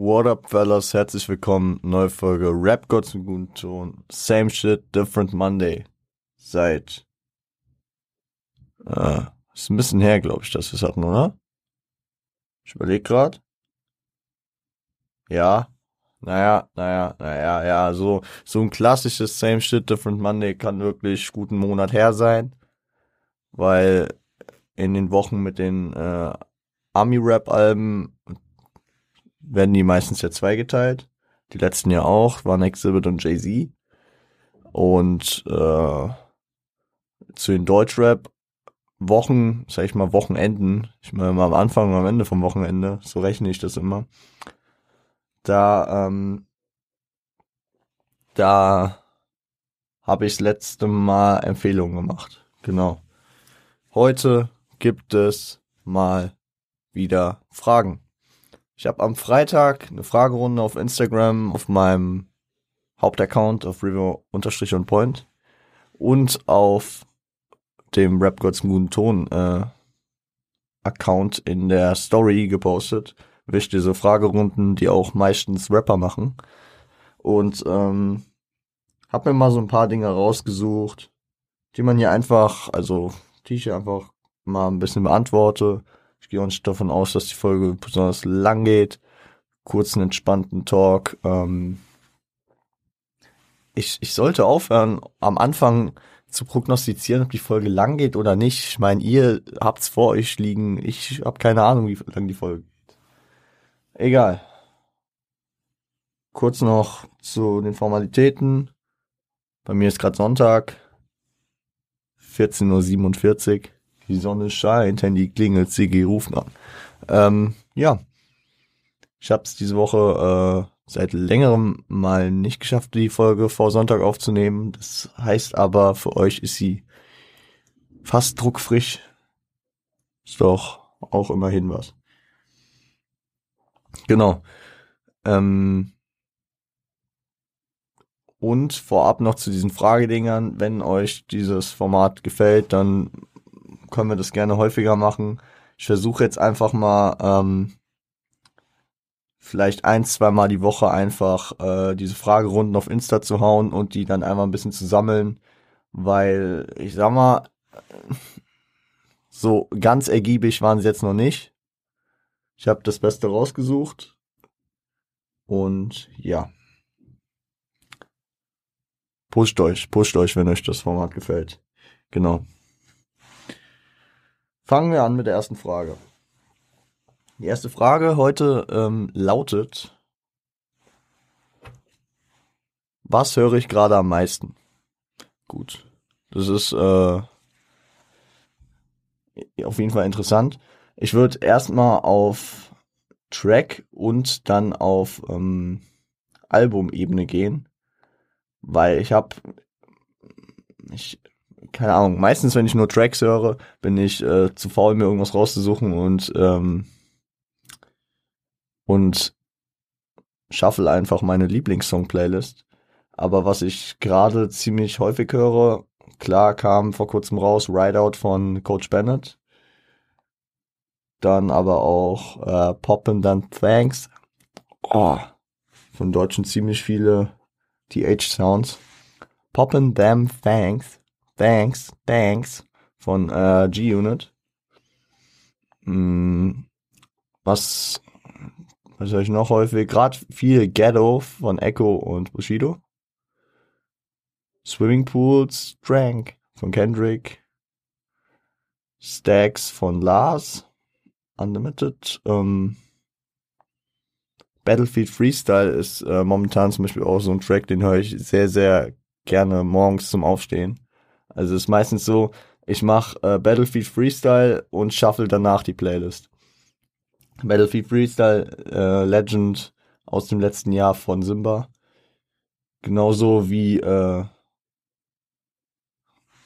What up, fellas? Herzlich willkommen. Neue Folge Rap Gods mit guten Ton. Same shit, different Monday. Seit, äh, ist ein bisschen her, glaube ich, dass wir es hatten, oder? Ich überlege gerade. Ja. Naja, naja, naja, ja, so, so ein klassisches Same shit, different Monday kann wirklich guten Monat her sein. Weil in den Wochen mit den, äh, Army-Rap-Alben werden die meistens ja zweigeteilt. Die letzten ja auch, waren Exhibit und Jay-Z. Und äh, zu den Deutschrap Wochen, sag ich mal, Wochenenden, ich meine mal am Anfang und am Ende vom Wochenende, so rechne ich das immer. Da, ähm, da habe ich das letzte Mal Empfehlungen gemacht. Genau. Heute gibt es mal wieder Fragen. Ich habe am Freitag eine Fragerunde auf Instagram auf meinem Hauptaccount auf River unterstrich und Point und auf dem Rap Gods Moon Ton äh, Account in der Story gepostet. Wichtige so Fragerunden, die auch meistens Rapper machen. Und ähm, hab mir mal so ein paar Dinge rausgesucht, die man hier einfach, also die ich hier einfach mal ein bisschen beantworte ich gehe auch nicht davon aus, dass die Folge besonders lang geht. Kurzen, entspannten Talk. Ähm ich, ich sollte aufhören, am Anfang zu prognostizieren, ob die Folge lang geht oder nicht. Ich meine, ihr habt's vor euch liegen. Ich habe keine Ahnung, wie lang die Folge geht. Egal. Kurz noch zu den Formalitäten. Bei mir ist gerade Sonntag. 14.47 Uhr. Die Sonne scheint, Handy klingelt, CG rufen an. Ähm, ja, ich habe es diese Woche äh, seit längerem mal nicht geschafft, die Folge vor Sonntag aufzunehmen. Das heißt aber, für euch ist sie fast druckfrisch. Ist doch auch immerhin was. Genau. Ähm, und vorab noch zu diesen Fragedingern, wenn euch dieses Format gefällt, dann können wir das gerne häufiger machen. Ich versuche jetzt einfach mal ähm, vielleicht ein, zwei Mal die Woche einfach äh, diese Fragerunden auf Insta zu hauen und die dann einmal ein bisschen zu sammeln, weil ich sag mal, so ganz ergiebig waren sie jetzt noch nicht. Ich habe das Beste rausgesucht und ja. Pusht euch, pusht euch, wenn euch das Format gefällt. Genau. Fangen wir an mit der ersten Frage. Die erste Frage heute ähm, lautet, was höre ich gerade am meisten? Gut, das ist äh, auf jeden Fall interessant. Ich würde erstmal auf Track und dann auf ähm, Albumebene gehen, weil ich habe ich keine Ahnung, meistens, wenn ich nur Tracks höre, bin ich äh, zu faul, mir irgendwas rauszusuchen und ähm, und shuffle einfach meine Lieblingssong-Playlist. Aber was ich gerade ziemlich häufig höre, klar kam vor kurzem raus Rideout von Coach Bennett. Dann aber auch äh, Poppin' Dann Thanks. Oh, von Deutschen ziemlich viele TH-Sounds. Poppin' Them Thanks Thanks, Thanks von äh, G-Unit. Hm, was, was höre ich noch häufig? Gerade viel Ghetto von Echo und Bushido. Swimming Pools, Drank von Kendrick. Stacks von Lars. Unlimited. Ähm, Battlefield Freestyle ist äh, momentan zum Beispiel auch so ein Track, den höre ich sehr, sehr gerne morgens zum Aufstehen. Also es ist meistens so, ich mache äh, Battlefield Freestyle und shuffle danach die Playlist. Battlefield Freestyle äh, Legend aus dem letzten Jahr von Simba. Genauso wie äh,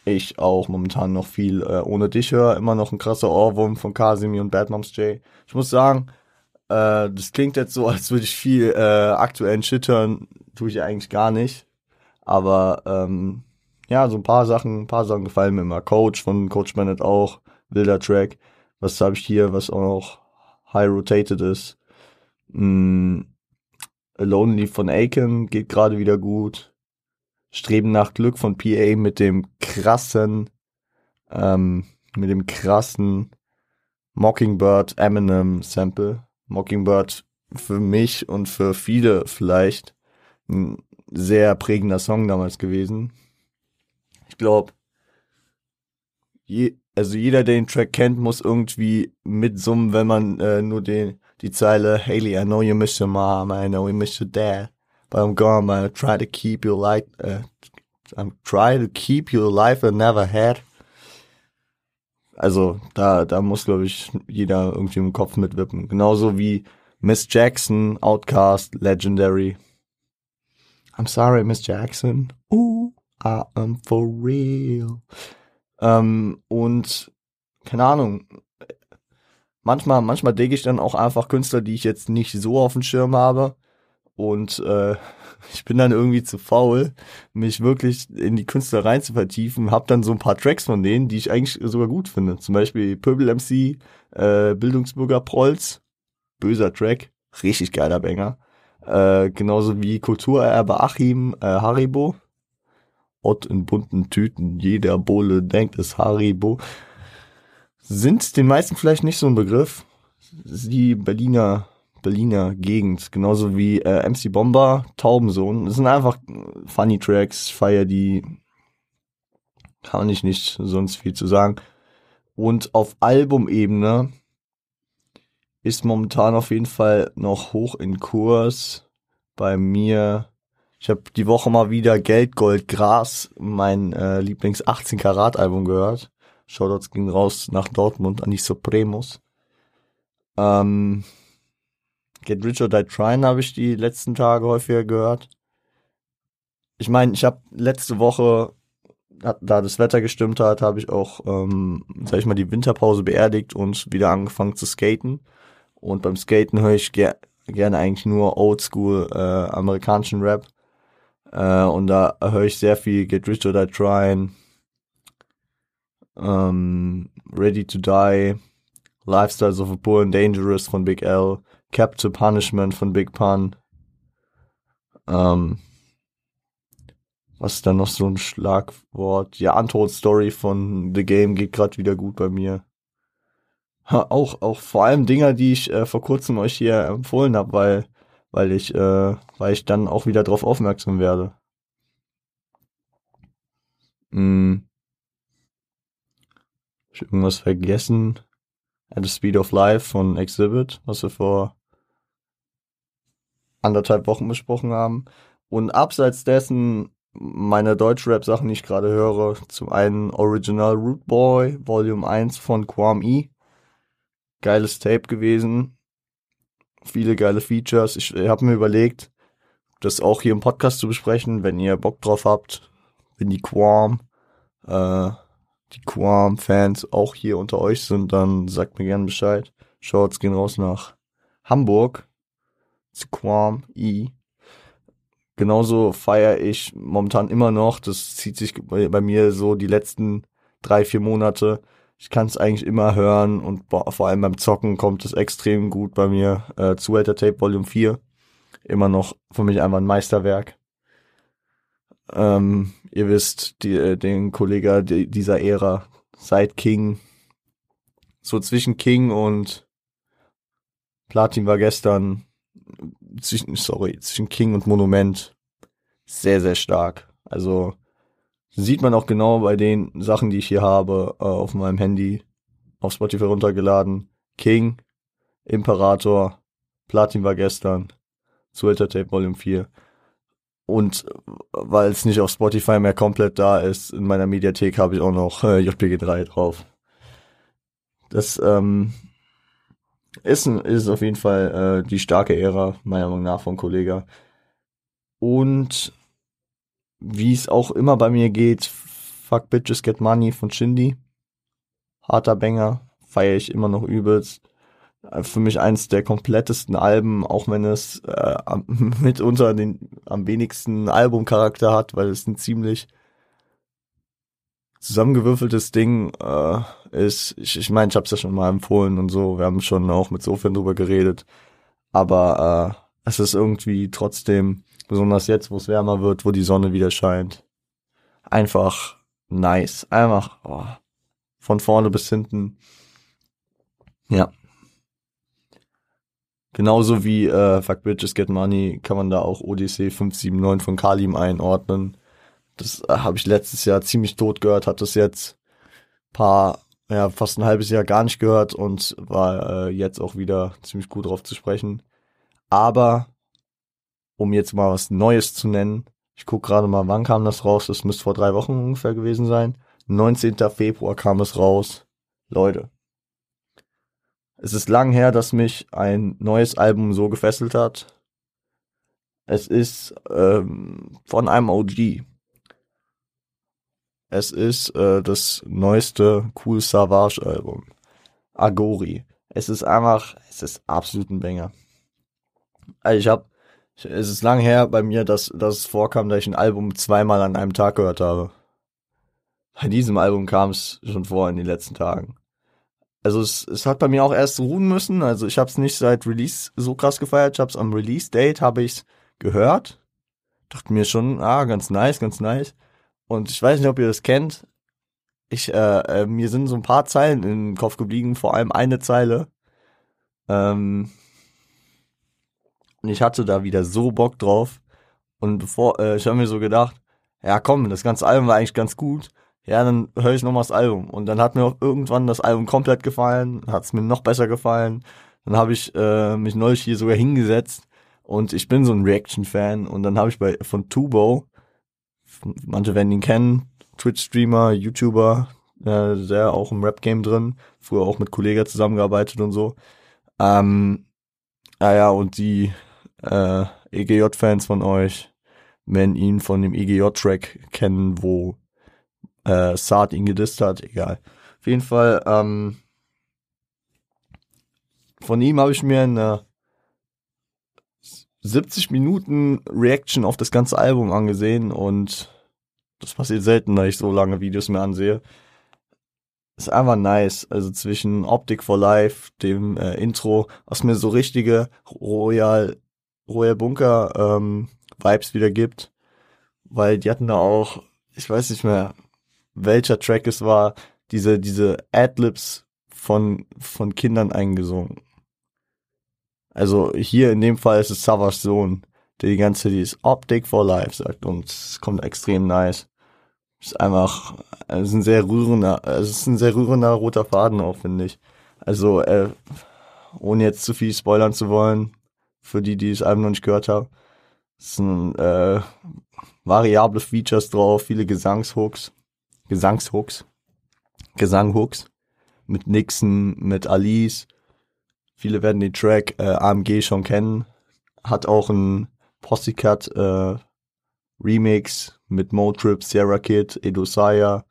ich auch momentan noch viel äh, ohne dich höre. Immer noch ein krasser Ohrwurm von Kasimi und Bad Moms J. Ich muss sagen, äh, das klingt jetzt so, als würde ich viel äh, aktuellen Shit hören. Tue ich eigentlich gar nicht. Aber ähm, ja, so ein paar Sachen, ein paar Sachen gefallen mir immer. Coach von Coach Bennett auch, wilder Track. Was habe ich hier, was auch noch high rotated ist? Mm, Lonely von Aiken geht gerade wieder gut. Streben nach Glück von PA mit dem krassen, ähm, mit dem krassen Mockingbird Eminem Sample. Mockingbird für mich und für viele vielleicht ein sehr prägender Song damals gewesen. Glaube, je, also jeder, der den Track kennt, muss irgendwie mitsummen, wenn man äh, nur den, die Zeile Haley, I know you miss your mom, I know you miss your dad, but I'm gonna try to keep you like, uh, I'm try to keep you alive and never had. Also da, da muss, glaube ich, jeder irgendwie im Kopf mitwippen. Genauso wie Miss Jackson, Outcast, Legendary. I'm sorry, Miss Jackson. Ooh, I am for real. Ähm, und keine Ahnung. Manchmal, manchmal denke ich dann auch einfach Künstler, die ich jetzt nicht so auf dem Schirm habe. Und äh, ich bin dann irgendwie zu faul, mich wirklich in die Künstler rein zu vertiefen. Hab dann so ein paar Tracks von denen, die ich eigentlich sogar gut finde. Zum Beispiel Pöbel MC, äh, Bildungsbürger Prolz, böser Track, richtig geiler Banger. Äh, genauso wie Kulturerbe Achim äh, Haribo. Ott in bunten Tüten, jeder Bohle denkt es Haribo. Sind den meisten vielleicht nicht so ein Begriff. Die Berliner, Berliner Gegend, genauso wie äh, MC Bomber, Taubensohn. Das sind einfach funny Tracks, feier die, kann ich nicht sonst viel zu sagen. Und auf Albumebene ist momentan auf jeden Fall noch hoch in Kurs. Bei mir, ich habe die Woche mal wieder Geld, Gold, Gras, mein äh, Lieblings 18 Karat Album gehört. Shoutouts ging raus nach Dortmund an die Supremos. Ähm, Get Rich or Die Trying habe ich die letzten Tage häufiger gehört. Ich meine, ich habe letzte Woche, da das Wetter gestimmt hat, habe ich auch, ähm, sag ich mal, die Winterpause beerdigt und wieder angefangen zu skaten. Und beim Skaten höre ich ger gerne eigentlich nur Oldschool äh, amerikanischen Rap. Äh, und da höre ich sehr viel Get Rich or Die Tryin', ähm, Ready to Die, Lifestyles of a Poor and Dangerous von Big L, Captive Punishment von Big Pun. Ähm, was ist da noch so ein Schlagwort? Ja, Untold Story von The Game geht gerade wieder gut bei mir auch, auch vor allem Dinger, die ich äh, vor kurzem euch hier empfohlen habe, weil, weil ich, äh, weil ich dann auch wieder drauf aufmerksam werde. Hm. Hab ich irgendwas vergessen? At the Speed of Life von Exhibit, was wir vor anderthalb Wochen besprochen haben. Und abseits dessen meine Deutschrap-Sachen, die ich gerade höre, zum einen Original Root Boy, Volume 1 von Quam E geiles Tape gewesen. Viele geile Features. Ich habe mir überlegt, das auch hier im Podcast zu besprechen, wenn ihr Bock drauf habt. Wenn die Quam, äh, die Quam-Fans auch hier unter euch sind, dann sagt mir gerne Bescheid. Shorts gehen raus nach Hamburg zu Quam I. Genauso feiere ich momentan immer noch, das zieht sich bei, bei mir so die letzten drei, vier Monate, ich kann es eigentlich immer hören und vor allem beim Zocken kommt es extrem gut bei mir. Äh, Zuhälter Tape Volume 4. Immer noch für mich einfach ein Meisterwerk. Ähm, ihr wisst, die, äh, den Kollege die, dieser Ära, seit King, so zwischen King und Platin war gestern, zwischen, sorry, zwischen King und Monument sehr, sehr stark. Also Sieht man auch genau bei den Sachen, die ich hier habe, äh, auf meinem Handy, auf Spotify runtergeladen. King, Imperator, Platin war gestern, Swelter Tape Volume 4. Und weil es nicht auf Spotify mehr komplett da ist, in meiner Mediathek habe ich auch noch äh, JPG3 drauf. Das ähm, ist, ist auf jeden Fall äh, die starke Ära, meiner Meinung nach, von Kollega. Und wie es auch immer bei mir geht, Fuck Bitches Get Money von Shindy. Harter Banger, feiere ich immer noch übelst. Äh, für mich eins der komplettesten Alben, auch wenn es äh, mitunter den am wenigsten Albumcharakter hat, weil es ein ziemlich zusammengewürfeltes Ding äh, ist. Ich, ich meine, ich habe es ja schon mal empfohlen und so. Wir haben schon auch mit Sofern drüber geredet. Aber es ist irgendwie trotzdem, besonders jetzt, wo es wärmer wird, wo die Sonne wieder scheint, einfach nice. Einfach oh, von vorne bis hinten. Ja. Genauso wie äh, Fuck Bitches Get Money kann man da auch Odyssey 579 von Kalim einordnen. Das äh, habe ich letztes Jahr ziemlich tot gehört, hat das jetzt paar, ja, fast ein halbes Jahr gar nicht gehört und war äh, jetzt auch wieder ziemlich gut drauf zu sprechen. Aber um jetzt mal was Neues zu nennen, ich guck gerade mal, wann kam das raus? Das müsste vor drei Wochen ungefähr gewesen sein. 19. Februar kam es raus. Leute, es ist lang her, dass mich ein neues Album so gefesselt hat. Es ist ähm, von einem OG. Es ist äh, das neueste Cool Savage Album. Agori. Es ist einfach, es ist absolut ein Banger. Also ich habe, es ist lang her bei mir, dass, dass es vorkam, dass ich ein Album zweimal an einem Tag gehört habe. Bei diesem Album kam es schon vor in den letzten Tagen also es, es hat bei mir auch erst ruhen müssen. Also ich habe es nicht seit Release so krass gefeiert. Ich habe es am Release-Date habe ich gehört. Dachte mir schon, ah, ganz nice, ganz nice. Und ich weiß nicht, ob ihr das kennt. Ich, äh, äh, mir sind so ein paar Zeilen im Kopf geblieben, vor allem eine Zeile. Ähm, und ich hatte da wieder so Bock drauf. Und bevor, äh, ich habe mir so gedacht, ja komm, das ganze Album war eigentlich ganz gut ja, dann höre ich nochmal das Album. Und dann hat mir auch irgendwann das Album komplett gefallen, hat es mir noch besser gefallen. Dann habe ich äh, mich neulich hier sogar hingesetzt und ich bin so ein Reaction-Fan und dann habe ich bei von Tubo, manche werden ihn kennen, Twitch-Streamer, YouTuber, äh, sehr auch im Rap-Game drin, früher auch mit Kollegen zusammengearbeitet und so. Ähm, ah ja, und die äh, EGJ-Fans von euch werden ihn von dem EGJ-Track kennen, wo äh, Saad ihn gedisst hat, egal. Auf jeden Fall, ähm, von ihm habe ich mir eine 70 Minuten Reaction auf das ganze Album angesehen und das passiert selten, da ich so lange Videos mir ansehe. Ist einfach nice. Also zwischen Optic for Life, dem äh, Intro, was mir so richtige Royal, Royal Bunker ähm, Vibes wieder gibt. Weil die hatten da auch, ich weiß nicht mehr, welcher Track es war, diese, diese Adlibs von, von Kindern eingesungen. Also hier in dem Fall ist es Savage Sohn, der die ganze Zeit dieses Optic for Life sagt und es kommt extrem nice. Ist einfach, es ist ein sehr rührender, es ist ein sehr rührender roter Faden auch, finde ich. Also, äh, ohne jetzt zu viel spoilern zu wollen, für die, die das Album noch nicht gehört haben, es sind äh, variable Features drauf, viele Gesangshooks. Gesangshooks, Gesanghooks mit Nixon, mit Alice. Viele werden den Track äh, AMG schon kennen. Hat auch ein Possycat äh, Remix mit Motrip, Sierra Kid, Edo Saya,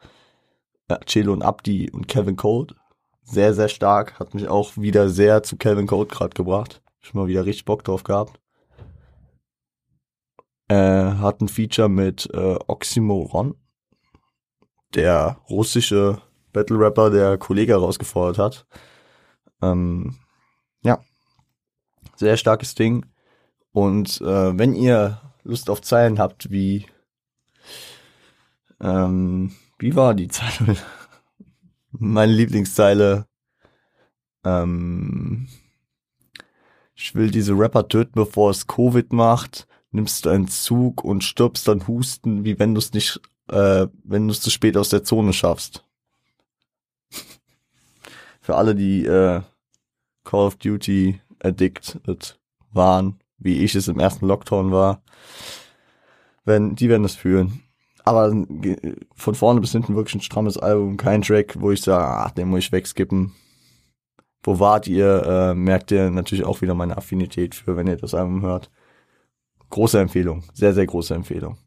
äh, Chelo und Abdi und Kevin Code. Sehr, sehr stark. Hat mich auch wieder sehr zu Kevin Code gerade gebracht. Schon mal wieder richtig Bock drauf gehabt. Äh, hat ein Feature mit äh, Oxymoron der russische Battle Rapper, der Kollege herausgefordert hat. Ähm, ja, sehr starkes Ding. Und äh, wenn ihr Lust auf Zeilen habt, wie ähm, wie war die Zeile? Meine Lieblingszeile. Ähm, ich will diese Rapper töten, bevor es Covid macht. Nimmst du einen Zug und stirbst dann husten, wie wenn du es nicht äh, wenn du es zu spät aus der Zone schaffst. Für alle, die äh, Call of Duty addicted waren, wie ich es im ersten Lockdown war, wenn, die werden es fühlen. Aber von vorne bis hinten wirklich ein strammes Album, kein Track, wo ich sage, ach, den muss ich wegskippen. Wo wart ihr, äh, merkt ihr natürlich auch wieder meine Affinität für, wenn ihr das Album hört. Große Empfehlung, sehr, sehr große Empfehlung.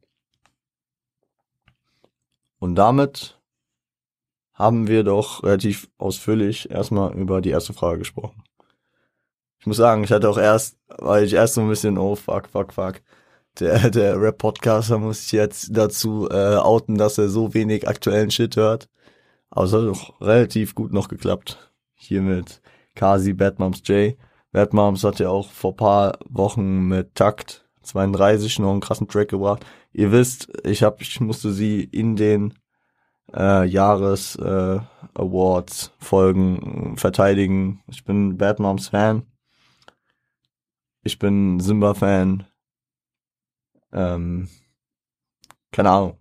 Und damit haben wir doch relativ ausführlich erstmal über die erste Frage gesprochen. Ich muss sagen, ich hatte auch erst, weil ich erst so ein bisschen, oh fuck, fuck, fuck. Der, der Rap-Podcaster muss sich jetzt dazu äh, outen, dass er so wenig aktuellen Shit hört. Aber es hat doch relativ gut noch geklappt. Hier mit Kasi, Bad Moms J. Bad Moms hat ja auch vor paar Wochen mit Takt 32 noch einen krassen Track gebracht. Ihr wisst, ich hab, ich musste sie in den äh, Jahres äh, Awards Folgen verteidigen. Ich bin Bad Moms Fan. Ich bin Simba Fan. Ähm, keine Ahnung.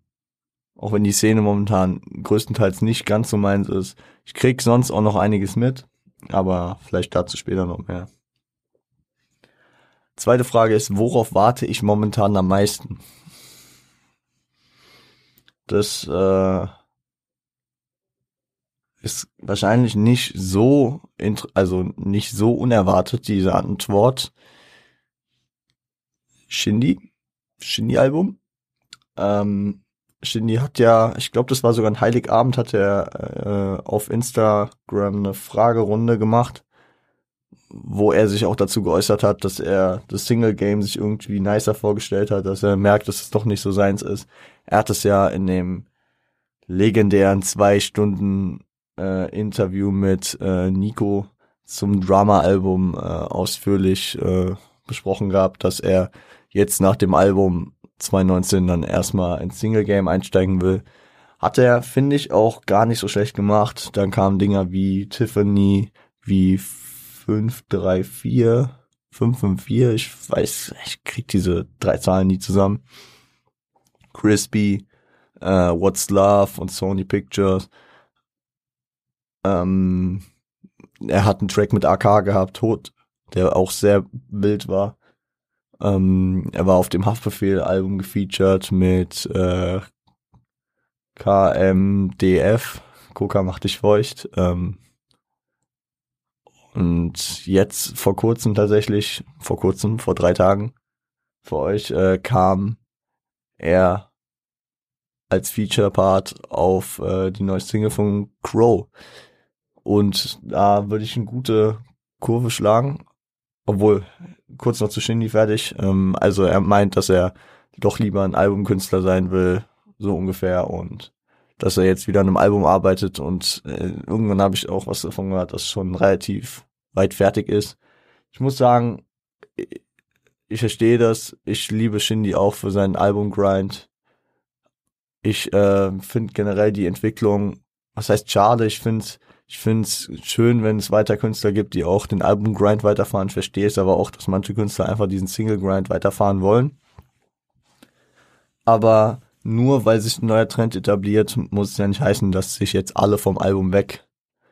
Auch wenn die Szene momentan größtenteils nicht ganz so meins ist. Ich krieg sonst auch noch einiges mit, aber vielleicht dazu später noch mehr. Zweite Frage ist, worauf warte ich momentan am meisten? Das äh, ist wahrscheinlich nicht so, also nicht so unerwartet, diese Antwort. Shindy, Shindy-Album. Ähm, Shindy hat ja, ich glaube, das war sogar ein Heiligabend, hat er äh, auf Instagram eine Fragerunde gemacht, wo er sich auch dazu geäußert hat, dass er das Single Game sich irgendwie nicer vorgestellt hat, dass er merkt, dass es doch nicht so seins ist. Er hat es ja in dem legendären zwei Stunden äh, Interview mit äh, Nico zum Drama-Album äh, ausführlich äh, besprochen gehabt, dass er jetzt nach dem Album 2019 dann erstmal ins Single-Game einsteigen will. Hat er, finde ich, auch gar nicht so schlecht gemacht. Dann kamen Dinger wie Tiffany, wie 534, 554, ich weiß, ich krieg diese drei Zahlen nie zusammen. Crispy, äh, What's Love und Sony Pictures. Ähm, er hat einen Track mit AK gehabt, Tod, der auch sehr wild war. Ähm, er war auf dem Haftbefehl-Album gefeatured mit äh, KMDF, Coca macht dich feucht. Ähm, und jetzt vor kurzem tatsächlich, vor kurzem, vor drei Tagen, für euch äh, kam er als Feature-Part auf äh, die neue Single von Crow. Und da würde ich eine gute Kurve schlagen. Obwohl, kurz noch zu Shindy fertig. Ähm, also er meint, dass er doch lieber ein Albumkünstler sein will, so ungefähr. Und dass er jetzt wieder an einem Album arbeitet. Und äh, irgendwann habe ich auch was davon gehört, dass schon relativ weit fertig ist. Ich muss sagen, ich verstehe das. Ich liebe Shindy auch für seinen Albumgrind. Ich äh, finde generell die Entwicklung, was heißt schade, ich finde ich finde es schön, wenn es weiter Künstler gibt, die auch den Album-Grind weiterfahren. Ich verstehe es aber auch, dass manche Künstler einfach diesen Single-Grind weiterfahren wollen. Aber nur weil sich ein neuer Trend etabliert, muss es ja nicht heißen, dass sich jetzt alle vom Album weg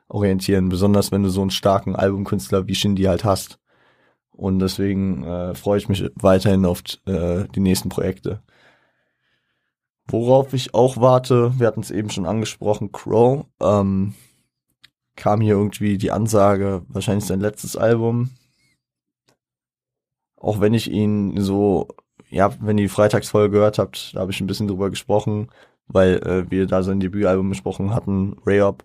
orientieren. Besonders wenn du so einen starken Albumkünstler wie Shindy halt hast. Und deswegen äh, freue ich mich weiterhin auf äh, die nächsten Projekte. Worauf ich auch warte, wir hatten es eben schon angesprochen, Crow. Ähm, kam hier irgendwie die Ansage, wahrscheinlich sein letztes Album. Auch wenn ich ihn so, ja, wenn ihr die Freitagsfolge gehört habt, da habe ich ein bisschen drüber gesprochen, weil äh, wir da sein Debütalbum besprochen hatten, Rayop.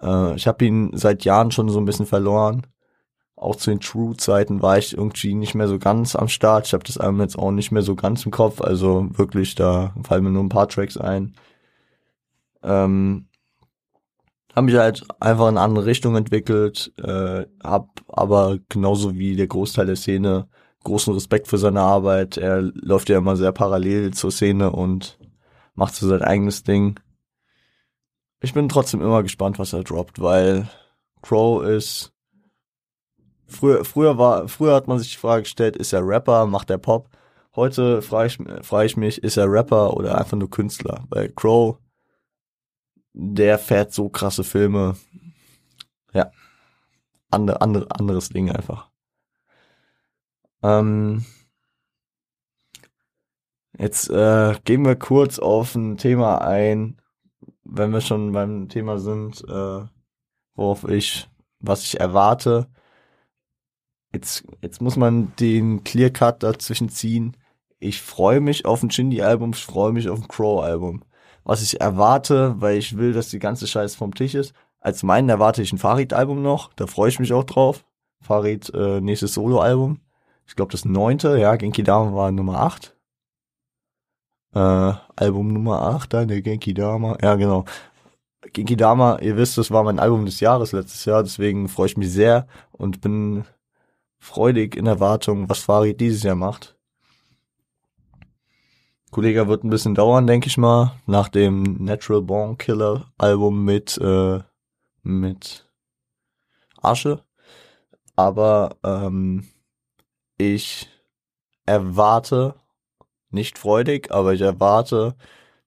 Äh, ich habe ihn seit Jahren schon so ein bisschen verloren. Auch zu den True-Zeiten war ich irgendwie nicht mehr so ganz am Start. Ich habe das Album jetzt auch nicht mehr so ganz im Kopf. Also wirklich, da fallen mir nur ein paar Tracks ein. Ähm, habe mich halt einfach in eine andere Richtung entwickelt, äh, hab aber genauso wie der Großteil der Szene großen Respekt für seine Arbeit. Er läuft ja immer sehr parallel zur Szene und macht so sein eigenes Ding. Ich bin trotzdem immer gespannt, was er droppt, weil Crow ist früher früher war früher hat man sich die Frage gestellt, ist er Rapper, macht er Pop? Heute frage ich, frage ich mich, ist er Rapper oder einfach nur Künstler? Weil Crow der fährt so krasse Filme. Ja. Andere, andere, anderes Ding einfach. Ähm, jetzt äh, gehen wir kurz auf ein Thema ein, wenn wir schon beim Thema sind, äh, worauf ich, was ich erwarte. Jetzt, jetzt muss man den Clear Cut dazwischen ziehen. Ich freue mich auf ein Shindy-Album, ich freue mich auf ein Crow-Album was ich erwarte, weil ich will, dass die ganze Scheiß vom Tisch ist. Als meinen erwarte ich ein Farid-Album noch, da freue ich mich auch drauf. Farid, äh, nächstes Solo-Album. Ich glaube das neunte, ja, Genki Dama war Nummer acht. Äh, Album Nummer acht, dann der Genki Dama, ja genau. Genki Dama, ihr wisst, das war mein Album des Jahres letztes Jahr, deswegen freue ich mich sehr und bin freudig in Erwartung, was Farid dieses Jahr macht. Kollege wird ein bisschen dauern, denke ich mal, nach dem Natural Born Killer Album mit, äh, mit Asche. Aber ähm, ich erwarte, nicht freudig, aber ich erwarte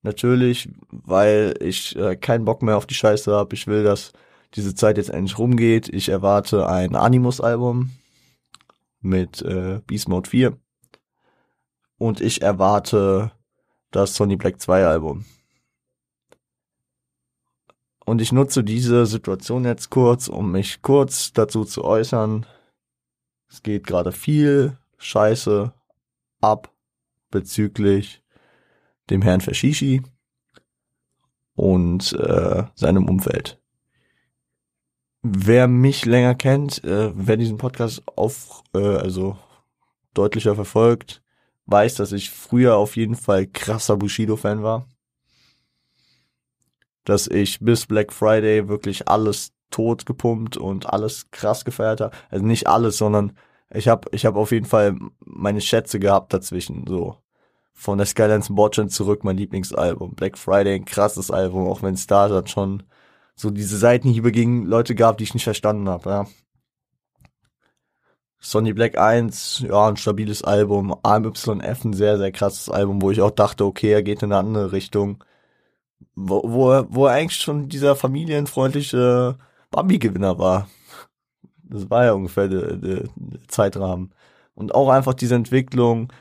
natürlich, weil ich äh, keinen Bock mehr auf die Scheiße habe. Ich will, dass diese Zeit jetzt endlich rumgeht. Ich erwarte ein Animus-Album mit äh, Beast Mode 4. Und ich erwarte das Sony Black 2 Album. Und ich nutze diese Situation jetzt kurz, um mich kurz dazu zu äußern. Es geht gerade viel Scheiße ab bezüglich dem Herrn Fashishi und äh, seinem Umfeld. Wer mich länger kennt, äh, wer diesen Podcast auf, äh, also deutlicher verfolgt, weiß, dass ich früher auf jeden Fall krasser Bushido-Fan war. Dass ich bis Black Friday wirklich alles tot gepumpt und alles krass gefeiert habe. Also nicht alles, sondern ich habe ich hab auf jeden Fall meine Schätze gehabt dazwischen. So von der Skylines Botchan zurück mein Lieblingsalbum. Black Friday, ein krasses Album, auch wenn es da schon so diese Seitenhiebe gegen Leute gab, die ich nicht verstanden habe. Ja. Sonny Black 1, ja, ein stabiles Album. AMYF, ein sehr, sehr krasses Album, wo ich auch dachte, okay, er geht in eine andere Richtung. Wo, wo, er, wo er eigentlich schon dieser familienfreundliche Bambi-Gewinner war. Das war ja ungefähr der, der, Zeitrahmen. Und auch einfach diese Entwicklung,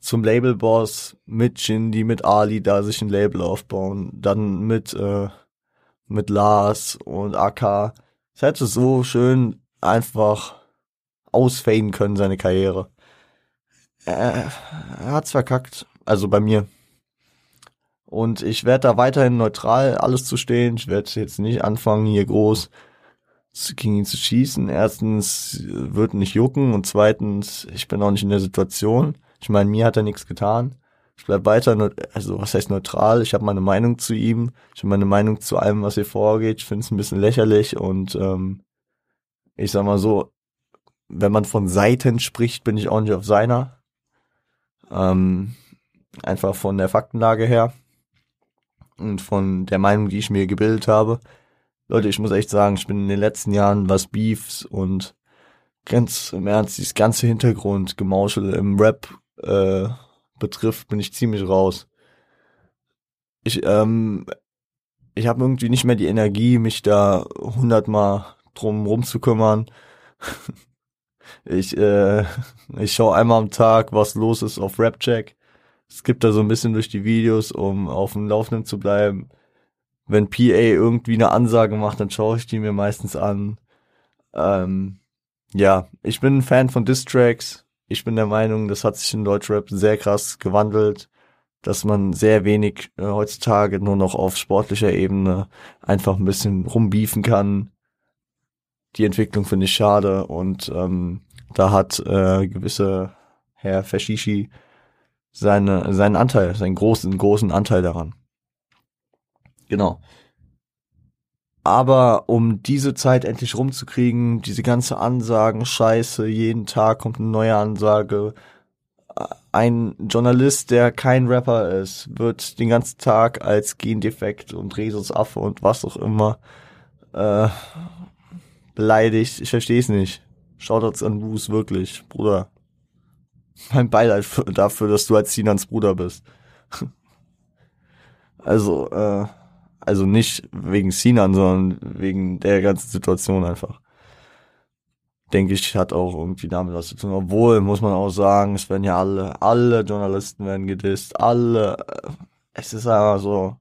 zum Labelboss mit Shindy, mit Ali da sich ein Label aufbauen, dann mit äh, mit Lars und AK. Es hätte so schön einfach ausfaden können seine Karriere. Er, er hat's verkackt, also bei mir. Und ich werde da weiterhin neutral alles zu stehen. Ich werde jetzt nicht anfangen, hier groß gegen ihn zu schießen. Erstens wird nicht jucken und zweitens, ich bin auch nicht in der Situation. Ich meine, mir hat er nichts getan. Ich bleib weiter, also was heißt neutral? Ich habe meine Meinung zu ihm. Ich habe meine Meinung zu allem, was hier vorgeht. Ich finde es ein bisschen lächerlich und ähm, ich sag mal so, wenn man von Seiten spricht, bin ich auch nicht auf seiner. Ähm, einfach von der Faktenlage her und von der Meinung, die ich mir gebildet habe. Leute, ich muss echt sagen, ich bin in den letzten Jahren, was Beefs und ganz im Ernst, dieses ganze Hintergrundgemauschel im Rap äh, betrifft, bin ich ziemlich raus. Ich, ähm, ich habe irgendwie nicht mehr die Energie, mich da hundertmal drum rumzukümmern. ich, äh, ich schaue einmal am Tag, was los ist auf Rapcheck. Es gibt da so ein bisschen durch die Videos, um auf dem Laufenden zu bleiben. Wenn PA irgendwie eine Ansage macht, dann schaue ich die mir meistens an. Ähm, ja, ich bin ein Fan von Distracks ich bin der Meinung, das hat sich in Deutschrap sehr krass gewandelt, dass man sehr wenig äh, heutzutage nur noch auf sportlicher Ebene einfach ein bisschen rumbiefen kann. Die Entwicklung finde ich schade und ähm, da hat äh, gewisse Herr Fashishi seine, seinen Anteil, seinen großen, großen Anteil daran. Genau. Aber um diese Zeit endlich rumzukriegen, diese ganze Ansagen, Scheiße, jeden Tag kommt eine neue Ansage. Ein Journalist, der kein Rapper ist, wird den ganzen Tag als Gendefekt und Rhesusaffe und was auch immer äh, beleidigt. Ich verstehe es nicht. Shoutouts an Bruce, wirklich, Bruder. Mein Beileid für, dafür, dass du als Sinans Bruder bist. also, äh, also nicht wegen Sinan, sondern wegen der ganzen Situation einfach. Denke ich, hat auch irgendwie damit was zu tun. Obwohl, muss man auch sagen, es werden ja alle, alle Journalisten werden gedisst, alle, äh, es ist einfach so,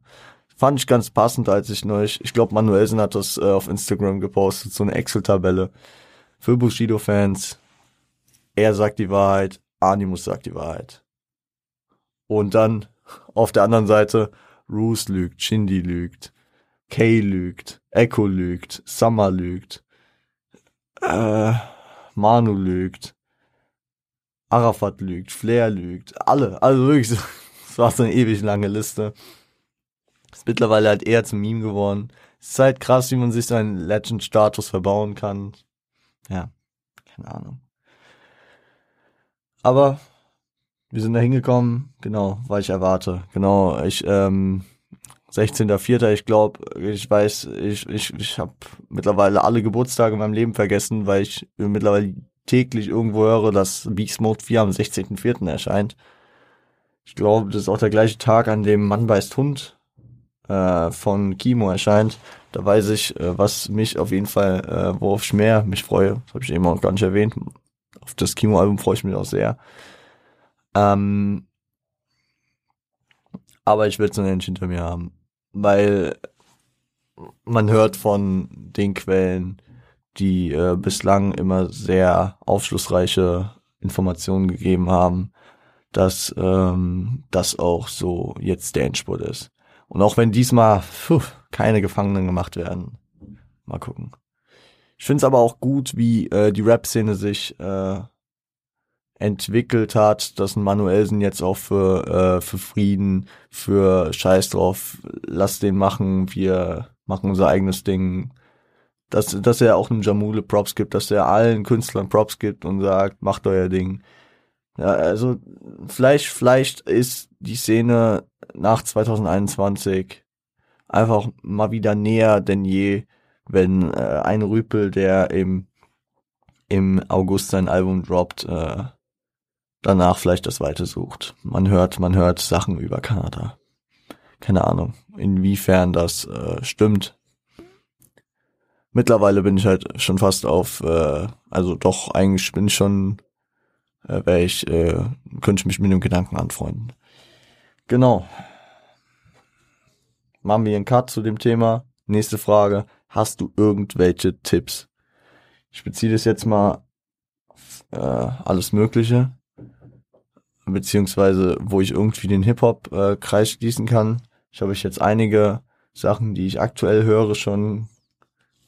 fand ich ganz passend, als ich neulich, ich glaube Manuelsen hat das äh, auf Instagram gepostet, so eine Excel-Tabelle für Bushido-Fans. Er sagt die Wahrheit, Animus sagt die Wahrheit. Und dann auf der anderen Seite Roos lügt, Shindy lügt, Kay lügt, Echo lügt, Summer lügt, äh, Manu lügt, Arafat lügt, Flair lügt, alle, also wirklich, das war so eine ewig lange Liste. Ist mittlerweile halt eher zum Meme geworden. Es ist halt krass, wie man sich seinen Legend-Status verbauen kann. Ja, keine Ahnung. Aber wir sind da hingekommen, genau, weil ich erwarte. Genau, ich, ähm, 16.04. Ich glaube, ich weiß, ich, ich, ich habe mittlerweile alle Geburtstage in meinem Leben vergessen, weil ich mittlerweile täglich irgendwo höre, dass Beast Mode 4 am 16.04. erscheint. Ich glaube, das ist auch der gleiche Tag, an dem Mann beißt Hund äh, von Kimo erscheint. Da weiß ich, äh, was mich auf jeden Fall, äh, worauf ich mehr mich freue. Das habe ich eben auch gar nicht erwähnt. Auf das Kimo-Album freue ich mich auch sehr. Ähm, aber ich will es noch nicht hinter mir haben weil man hört von den Quellen, die äh, bislang immer sehr aufschlussreiche Informationen gegeben haben, dass ähm, das auch so jetzt der Endspurt ist. Und auch wenn diesmal pfuh, keine Gefangenen gemacht werden, mal gucken. Ich finde es aber auch gut, wie äh, die Rap-Szene sich äh, entwickelt hat, dass ein Manuelsen jetzt auch für, äh, für Frieden, für Scheiß drauf, lass den machen, wir machen unser eigenes Ding. Dass, dass er auch einem Jamule Props gibt, dass er allen Künstlern Props gibt und sagt, macht euer Ding. Ja, also vielleicht, vielleicht ist die Szene nach 2021 einfach mal wieder näher denn je, wenn äh, ein Rüpel, der im, im August sein Album droppt, äh, danach vielleicht das Weite sucht. Man hört, man hört Sachen über Kanada. Keine Ahnung, inwiefern das äh, stimmt. Mittlerweile bin ich halt schon fast auf, äh, also doch, eigentlich bin ich schon, äh, wäre ich, äh, könnte ich mich mit dem Gedanken anfreunden. Genau. Machen wir einen Cut zu dem Thema. Nächste Frage. Hast du irgendwelche Tipps? Ich beziehe das jetzt mal auf äh, alles Mögliche beziehungsweise wo ich irgendwie den Hip-Hop-Kreis äh, schließen kann. Ich habe ich jetzt einige Sachen, die ich aktuell höre, schon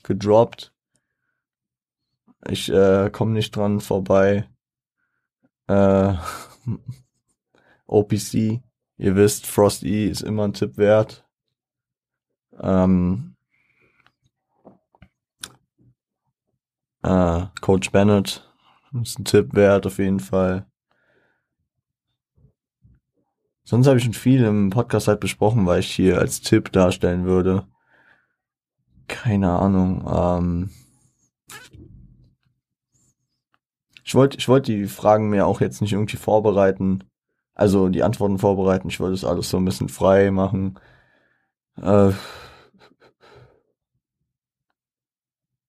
gedroppt. Ich äh, komme nicht dran vorbei. Äh, OPC, ihr wisst, Frost E ist immer ein Tipp wert. Ähm, äh, Coach Bennett ist ein Tipp wert auf jeden Fall. Sonst habe ich schon viel im Podcast halt besprochen, weil ich hier als Tipp darstellen würde. Keine Ahnung. Ähm ich wollte ich wollte die Fragen mir auch jetzt nicht irgendwie vorbereiten. Also die Antworten vorbereiten. Ich wollte es alles so ein bisschen frei machen. Äh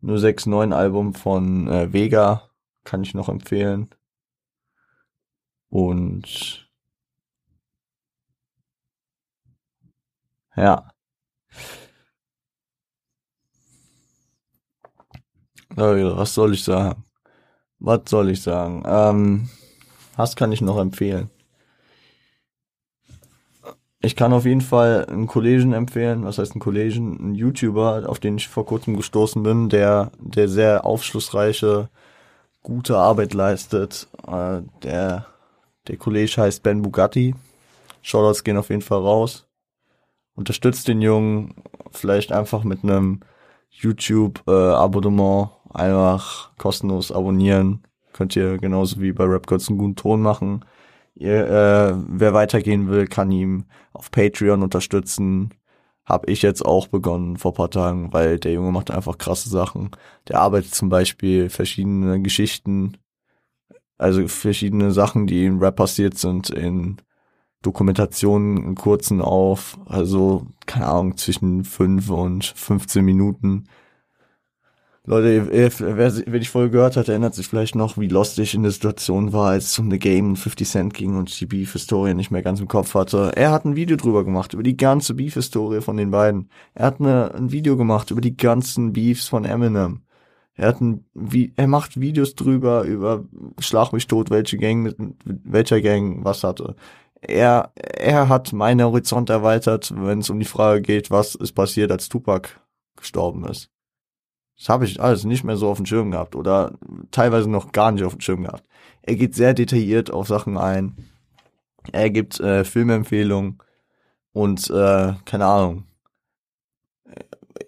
nur 6-9 Album von äh, Vega kann ich noch empfehlen. Und Ja. Was soll ich sagen? Was soll ich sagen? Ähm, was kann ich noch empfehlen? Ich kann auf jeden Fall einen Kollegen empfehlen. Was heißt ein Kollegen? Ein YouTuber, auf den ich vor kurzem gestoßen bin, der, der sehr aufschlussreiche, gute Arbeit leistet. Äh, der, der Kollege heißt Ben Bugatti. Shoutouts gehen auf jeden Fall raus unterstützt den Jungen vielleicht einfach mit einem YouTube-Abonnement äh, einfach kostenlos abonnieren. Könnt ihr genauso wie bei Rapgods einen guten Ton machen. Ihr, äh, wer weitergehen will, kann ihm auf Patreon unterstützen. Hab ich jetzt auch begonnen vor paar Tagen, weil der Junge macht einfach krasse Sachen. Der arbeitet zum Beispiel verschiedene Geschichten, also verschiedene Sachen, die im Rap passiert sind, in Dokumentationen in kurzen auf, also keine Ahnung, zwischen fünf und 15 Minuten. Leute, wer, wer, die Folge gehört hat, erinnert sich vielleicht noch, wie lost ich in der Situation war, als es um The Game 50 Cent ging und die Beef-Historie nicht mehr ganz im Kopf hatte. Er hat ein Video drüber gemacht, über die ganze Beef-Historie von den beiden. Er hat eine, ein Video gemacht über die ganzen Beefs von Eminem. Er hat ein, wie, er macht Videos drüber, über Schlag mich tot, welche Gang mit, mit welcher Gang was hatte er, er hat meinen Horizont erweitert, wenn es um die Frage geht, was ist passiert, als Tupac gestorben ist. Das habe ich alles nicht mehr so auf dem Schirm gehabt oder teilweise noch gar nicht auf dem Schirm gehabt. Er geht sehr detailliert auf Sachen ein. Er gibt äh, Filmempfehlungen und äh, keine Ahnung.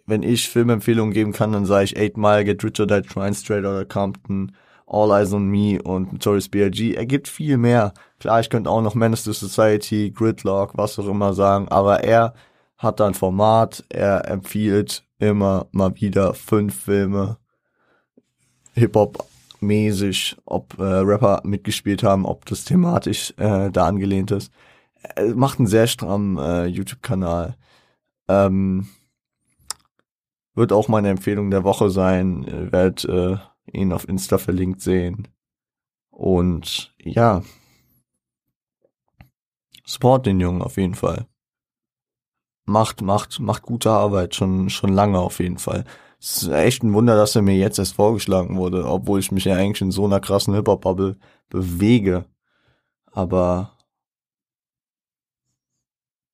Wenn ich Filmempfehlungen geben kann, dann sage ich Eight Mile, Get Rich or Die Trying Straight oder Compton All Eyes on Me und Notorious B.I.G. Er gibt viel mehr. Klar, ich könnte auch noch Menace to Society, Gridlock, was auch immer sagen, aber er hat da ein Format, er empfiehlt immer mal wieder fünf Filme, Hip-Hop mäßig, ob äh, Rapper mitgespielt haben, ob das thematisch äh, da angelehnt ist. Er macht einen sehr strammen äh, YouTube-Kanal. Ähm, wird auch meine Empfehlung der Woche sein. Ihr werdet äh, ihn auf Insta verlinkt sehen. Und ja, support den Jungen auf jeden Fall. Macht, macht, macht gute Arbeit, schon, schon lange auf jeden Fall. Es ist echt ein Wunder, dass er mir jetzt erst vorgeschlagen wurde, obwohl ich mich ja eigentlich in so einer krassen Hip-Hop-Bubble bewege. Aber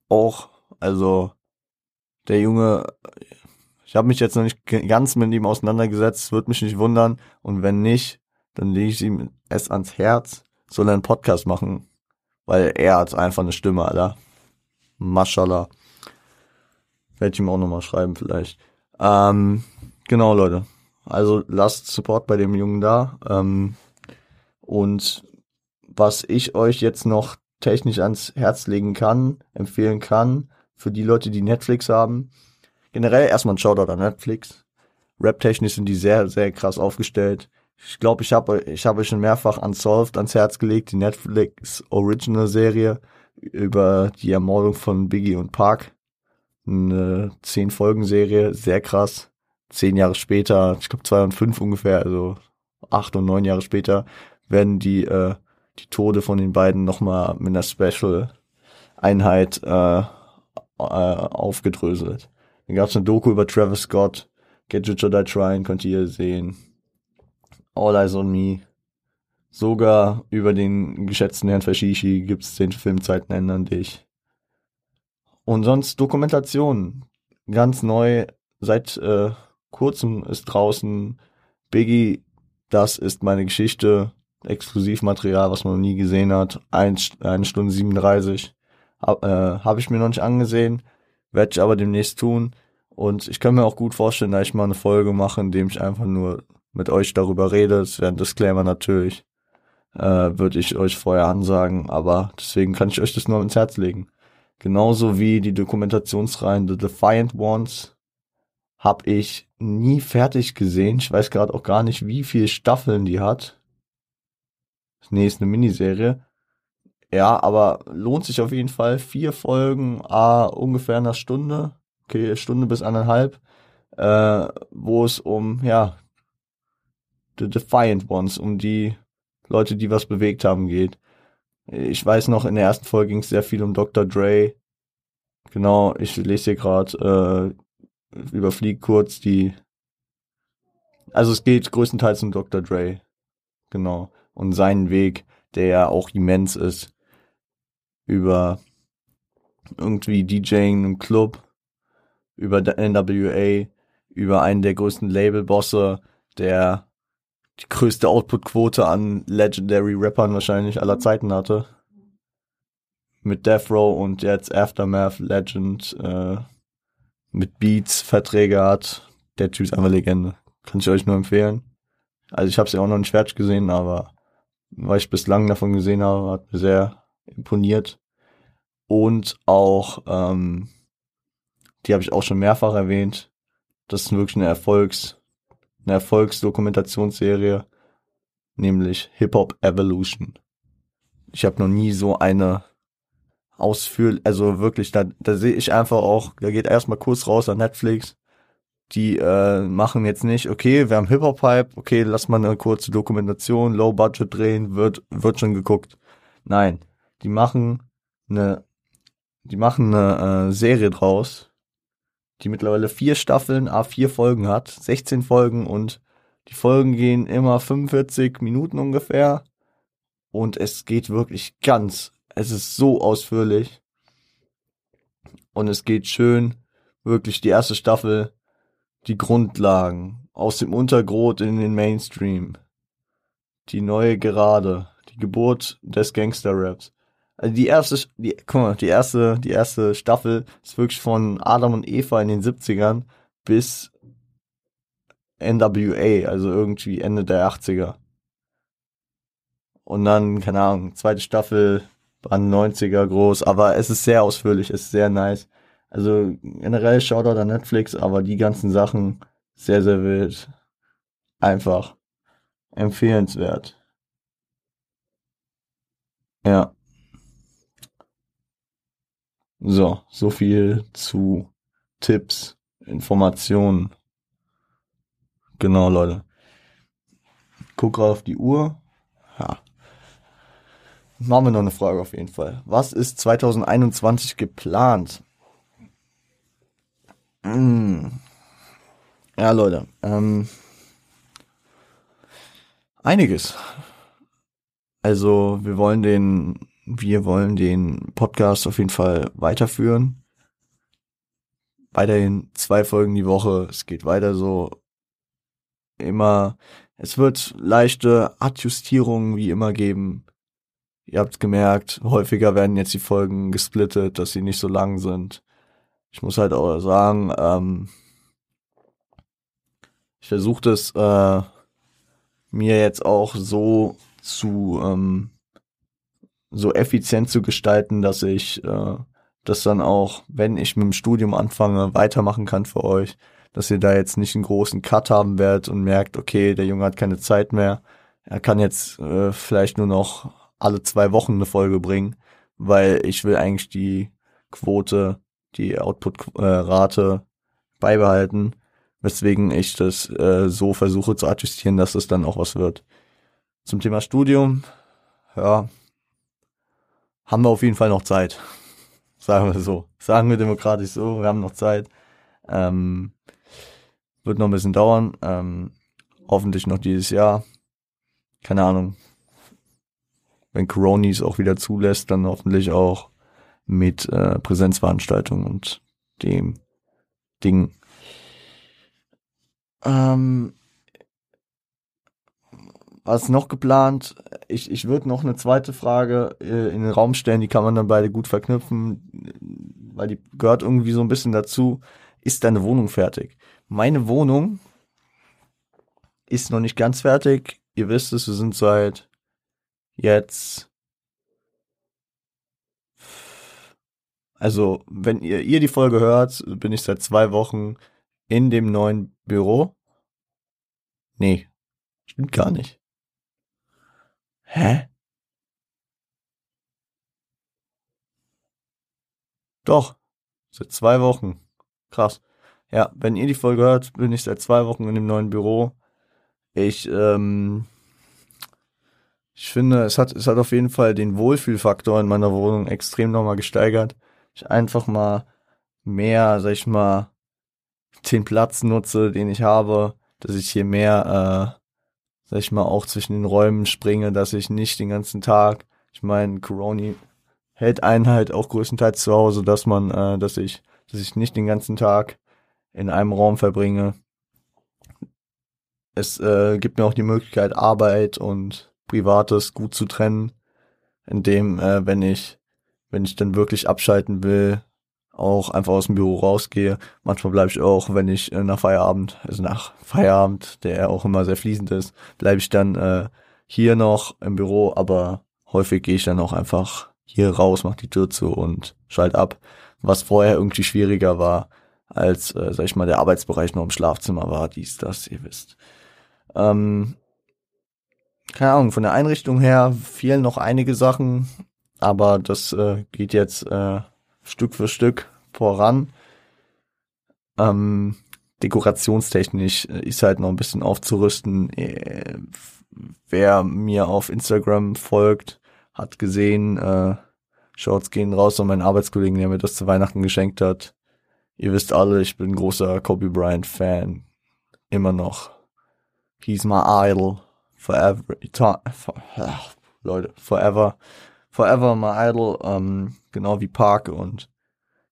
auch, also der Junge, ich habe mich jetzt noch nicht ganz mit ihm auseinandergesetzt, wird mich nicht wundern. Und wenn nicht, dann lege ich ihm es ans Herz, soll er einen Podcast machen. Weil er hat einfach eine Stimme, Alter. Mashallah. Werde ich ihm auch nochmal schreiben vielleicht. Ähm, genau, Leute. Also lasst Support bei dem Jungen da. Ähm, und was ich euch jetzt noch technisch ans Herz legen kann, empfehlen kann, für die Leute, die Netflix haben, generell erstmal ein Shoutout an Netflix. Rap-technisch sind die sehr, sehr krass aufgestellt. Ich glaube, ich habe ich hab euch schon mehrfach Unsolved ans Herz gelegt, die Netflix Original Serie über die Ermordung von Biggie und Park. Eine zehn Folgen Serie, sehr krass. Zehn Jahre später, ich glaube zwei und fünf ungefähr, also acht und neun Jahre später, werden die äh, die Tode von den beiden nochmal mit einer Special Einheit äh, äh, aufgedröselt. Dann gab es eine Doku über Travis Scott. Get Rich or Die Trying könnt ihr sehen. All Eyes on Me. Sogar über den geschätzten Herrn Fashishi gibt's den Film Zeiten ändern dich. Und sonst Dokumentationen. Ganz neu. Seit äh, kurzem ist draußen Biggie, das ist meine Geschichte. Exklusivmaterial, was man noch nie gesehen hat. Ein, eine Stunde 37. Hab, äh, hab ich mir noch nicht angesehen. Werde ich aber demnächst tun. Und ich kann mir auch gut vorstellen, dass ich mal eine Folge mache, in dem ich einfach nur mit euch darüber rede. Das wäre ein Disclaimer natürlich. Äh, Würde ich euch vorher ansagen, aber deswegen kann ich euch das nur ins Herz legen. Genauso wie die Dokumentationsreihen The Defiant Ones habe ich nie fertig gesehen. Ich weiß gerade auch gar nicht, wie viele Staffeln die hat. Nee, ist eine Miniserie. Ja, aber lohnt sich auf jeden Fall. Vier Folgen, ah, ungefähr eine Stunde. Okay, Stunde bis anderthalb. Äh, wo es um, ja, The Defiant Ones, um die Leute, die was bewegt haben, geht. Ich weiß noch, in der ersten Folge ging es sehr viel um Dr. Dre. Genau, ich lese hier gerade, äh, überfliege kurz die. Also es geht größtenteils um Dr. Dre. Genau. Und seinen Weg, der ja auch immens ist über irgendwie DJing im Club, über NWA, über einen der größten Labelbosse, der die größte Output-Quote an Legendary Rappern wahrscheinlich aller Zeiten hatte. Mit Death Row und jetzt Aftermath Legend äh, mit Beats Verträge hat. Der Typ ist einfach Legende. Kann ich euch nur empfehlen. Also ich habe es ja auch noch nicht fertig gesehen, aber was ich bislang davon gesehen habe, hat mir sehr imponiert. Und auch, ähm, die habe ich auch schon mehrfach erwähnt. Das ist wirklich eine Erfolgs, eine Erfolgsdokumentationsserie, nämlich Hip Hop Evolution. Ich habe noch nie so eine ausführlich, also wirklich, da, da sehe ich einfach auch, da geht erstmal kurz raus an Netflix. Die äh, machen jetzt nicht, okay, wir haben Hip-Hop-Hype, okay, lass mal eine kurze Dokumentation, Low Budget drehen, wird, wird schon geguckt. Nein, die machen eine, die machen eine äh, Serie draus, die mittlerweile vier Staffeln, a vier Folgen hat, 16 Folgen und die Folgen gehen immer 45 Minuten ungefähr. Und es geht wirklich ganz, es ist so ausführlich. Und es geht schön, wirklich die erste Staffel, die Grundlagen aus dem Untergrund in den Mainstream, die neue Gerade, die Geburt des Gangster-Raps, also die erste, die, guck mal, die erste, die erste Staffel ist wirklich von Adam und Eva in den 70ern bis NWA, also irgendwie Ende der 80er. Und dann, keine Ahnung, zweite Staffel, Brand 90er groß, aber es ist sehr ausführlich, es ist sehr nice. Also generell Shoutout an Netflix, aber die ganzen Sachen sehr, sehr wild. Einfach empfehlenswert. Ja. So, so viel zu Tipps, Informationen. Genau, Leute. Guck gerade auf die Uhr. Ja. Machen wir noch eine Frage auf jeden Fall. Was ist 2021 geplant? Hm. Ja, Leute. Ähm, einiges. Also, wir wollen den, wir wollen den Podcast auf jeden Fall weiterführen. Weiterhin zwei Folgen die Woche. Es geht weiter so. Immer, es wird leichte Adjustierungen wie immer geben. Ihr habt gemerkt, häufiger werden jetzt die Folgen gesplittet, dass sie nicht so lang sind. Ich muss halt auch sagen, ähm, ich versuche das äh, mir jetzt auch so zu ähm, so effizient zu gestalten, dass ich äh, das dann auch, wenn ich mit dem Studium anfange, weitermachen kann für euch, dass ihr da jetzt nicht einen großen Cut haben werdet und merkt, okay, der Junge hat keine Zeit mehr, er kann jetzt äh, vielleicht nur noch alle zwei Wochen eine Folge bringen, weil ich will eigentlich die Quote, die Output-Rate beibehalten, weswegen ich das äh, so versuche zu adjustieren, dass es dann auch was wird. Zum Thema Studium, ja, haben wir auf jeden Fall noch Zeit. Sagen wir so. Sagen wir demokratisch so, wir haben noch Zeit. Ähm, wird noch ein bisschen dauern. Ähm, hoffentlich noch dieses Jahr. Keine Ahnung. Wenn Coronis auch wieder zulässt, dann hoffentlich auch mit äh, Präsenzveranstaltungen und dem Ding. Ähm, was noch geplant? Ich, ich würde noch eine zweite Frage äh, in den Raum stellen, die kann man dann beide gut verknüpfen, weil die gehört irgendwie so ein bisschen dazu. Ist deine Wohnung fertig? Meine Wohnung ist noch nicht ganz fertig. Ihr wisst es, wir sind seit jetzt. Also, wenn ihr, ihr die Folge hört, bin ich seit zwei Wochen in dem neuen Büro. Nee, stimmt gar nicht. Hä? Doch. Seit zwei Wochen. Krass. Ja, wenn ihr die Folge hört, bin ich seit zwei Wochen in dem neuen Büro. Ich, ähm, ich finde, es hat, es hat auf jeden Fall den Wohlfühlfaktor in meiner Wohnung extrem nochmal gesteigert. Ich einfach mal mehr, sag ich mal, den Platz nutze, den ich habe, dass ich hier mehr, äh, sag ich mal, auch zwischen den Räumen springe, dass ich nicht den ganzen Tag, ich meine, Coroni hält einen halt auch größtenteils zu Hause, dass man, äh, dass ich, dass ich nicht den ganzen Tag in einem Raum verbringe. Es äh, gibt mir auch die Möglichkeit, Arbeit und Privates gut zu trennen, indem, äh, wenn ich, wenn ich dann wirklich abschalten will, auch einfach aus dem Büro rausgehe. Manchmal bleibe ich auch, wenn ich äh, nach Feierabend, also nach Feierabend, der auch immer sehr fließend ist, bleibe ich dann äh, hier noch im Büro, aber häufig gehe ich dann auch einfach hier raus, mach die Tür zu und schalt ab, was vorher irgendwie schwieriger war, als, äh, sag ich mal, der Arbeitsbereich nur im Schlafzimmer war, dies, das, ihr wisst. Ähm, keine Ahnung, von der Einrichtung her fehlen noch einige Sachen, aber das äh, geht jetzt äh, Stück für Stück voran. Ähm, dekorationstechnisch ist halt noch ein bisschen aufzurüsten. Äh, wer mir auf Instagram folgt, hat gesehen, äh, Shorts gehen raus an meinen Arbeitskollegen, der mir das zu Weihnachten geschenkt hat. Ihr wisst alle, ich bin großer Kobe Bryant Fan. Immer noch. He's my idol. Forever. For, Leute, forever. Forever my idol. Ähm, genau wie Park und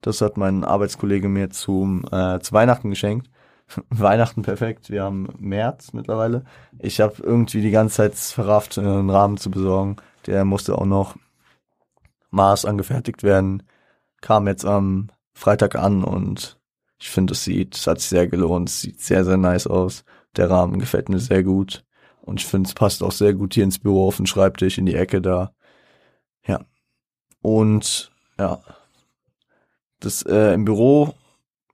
das hat mein Arbeitskollege mir zum äh, zu Weihnachten geschenkt. Weihnachten perfekt. Wir haben März mittlerweile. Ich habe irgendwie die ganze Zeit verrafft, einen Rahmen zu besorgen. Der musste auch noch Maß angefertigt werden. Kam jetzt am Freitag an und ich finde, es sieht, es hat sich sehr gelohnt. Es sieht sehr, sehr nice aus. Der Rahmen gefällt mir sehr gut. Und ich finde, es passt auch sehr gut hier ins Büro auf den Schreibtisch, in die Ecke da. Ja. Und ja, das äh, im Büro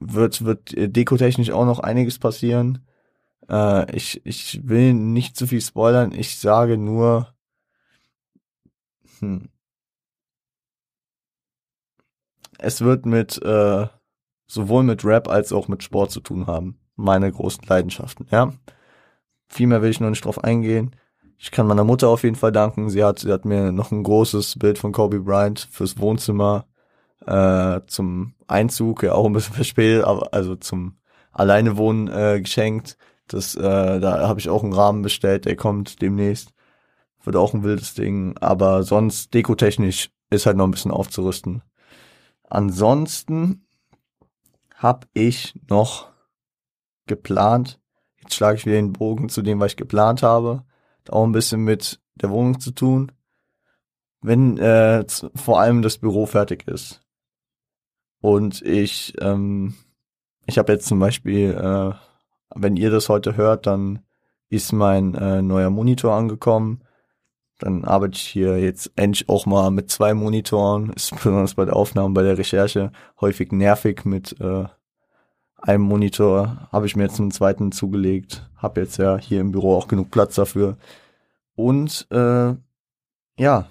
wird, wird äh, dekotechnisch auch noch einiges passieren. Äh, ich, ich will nicht zu viel spoilern, ich sage nur, hm, es wird mit äh, sowohl mit Rap als auch mit Sport zu tun haben. Meine großen Leidenschaften, ja. Viel mehr will ich noch nicht drauf eingehen. Ich kann meiner Mutter auf jeden Fall danken. Sie hat, sie hat mir noch ein großes Bild von Kobe Bryant fürs Wohnzimmer äh, zum Einzug, ja auch ein bisschen verspätet, aber also zum Alleinewohnen äh, geschenkt. Das, äh, da habe ich auch einen Rahmen bestellt, der kommt demnächst. Wird auch ein wildes Ding. Aber sonst dekotechnisch ist halt noch ein bisschen aufzurüsten. Ansonsten habe ich noch geplant. Jetzt schlage ich wieder den Bogen zu dem, was ich geplant habe. Hat auch ein bisschen mit der Wohnung zu tun. Wenn äh, vor allem das Büro fertig ist. Und ich, ähm, ich habe jetzt zum Beispiel, äh, wenn ihr das heute hört, dann ist mein äh, neuer Monitor angekommen. Dann arbeite ich hier jetzt endlich auch mal mit zwei Monitoren. Ist besonders bei der Aufnahme, bei der Recherche häufig nervig mit äh, einem Monitor. Habe ich mir jetzt einen zweiten zugelegt. Habe jetzt ja hier im Büro auch genug Platz dafür. Und äh, ja,